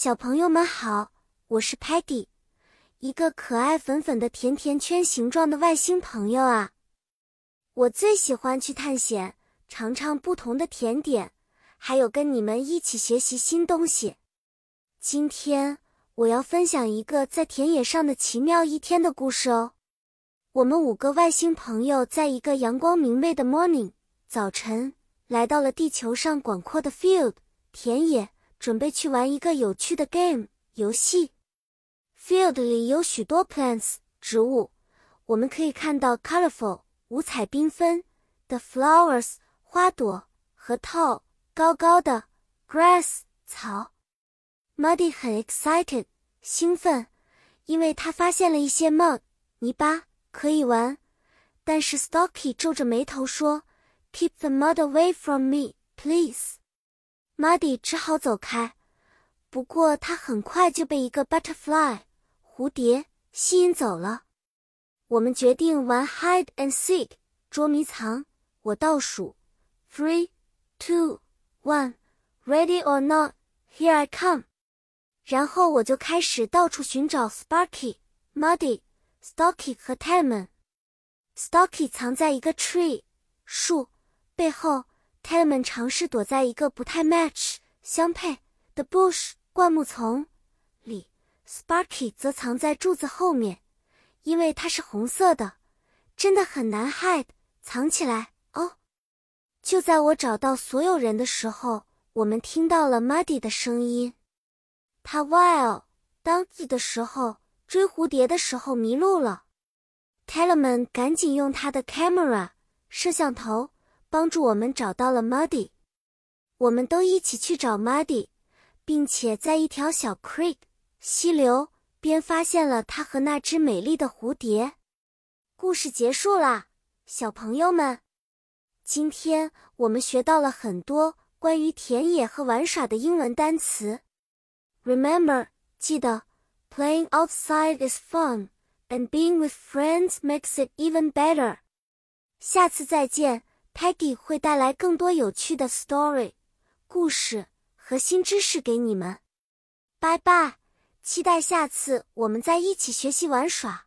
小朋友们好，我是 Patty，一个可爱粉粉的甜甜圈形状的外星朋友啊！我最喜欢去探险，尝尝不同的甜点，还有跟你们一起学习新东西。今天我要分享一个在田野上的奇妙一天的故事哦。我们五个外星朋友在一个阳光明媚的 morning 早晨，来到了地球上广阔的 field 田野。准备去玩一个有趣的 game 游戏。Field 里有许多 plants 植物，我们可以看到 colorful 五彩缤纷的 flowers 花朵和 tall 高高的 grass 草。Muddy 很 excited 兴奋，因为他发现了一些 mud 泥巴可以玩。但是 Stocky 皱着眉头说：“Keep the mud away from me, please。” Muddy 只好走开，不过他很快就被一个 butterfly 蝴蝶吸引走了。我们决定玩 hide and seek 捉迷藏。我倒数，three, two, one, ready or not, here I come。然后我就开始到处寻找 Sparky、Muddy、Stocky 和 Talman。Stocky 藏在一个 tree 树背后。Talman 尝试躲在一个不太 match 相配的 bush 灌木丛里，Sparky 则藏在柱子后面，因为它是红色的，真的很难 hide 藏起来哦。就在我找到所有人的时候，我们听到了 Muddy 的声音。他 while 当的时候追蝴蝶的时候迷路了，Talman 赶紧用他的 camera 摄像头。帮助我们找到了 Muddy，我们都一起去找 Muddy，并且在一条小 creek 溪流边发现了他和那只美丽的蝴蝶。故事结束啦，小朋友们，今天我们学到了很多关于田野和玩耍的英文单词。Remember，记得 playing outside is fun and being with friends makes it even better。下次再见。Peggy 会带来更多有趣的 story 故事和新知识给你们。拜拜，期待下次我们再一起学习玩耍。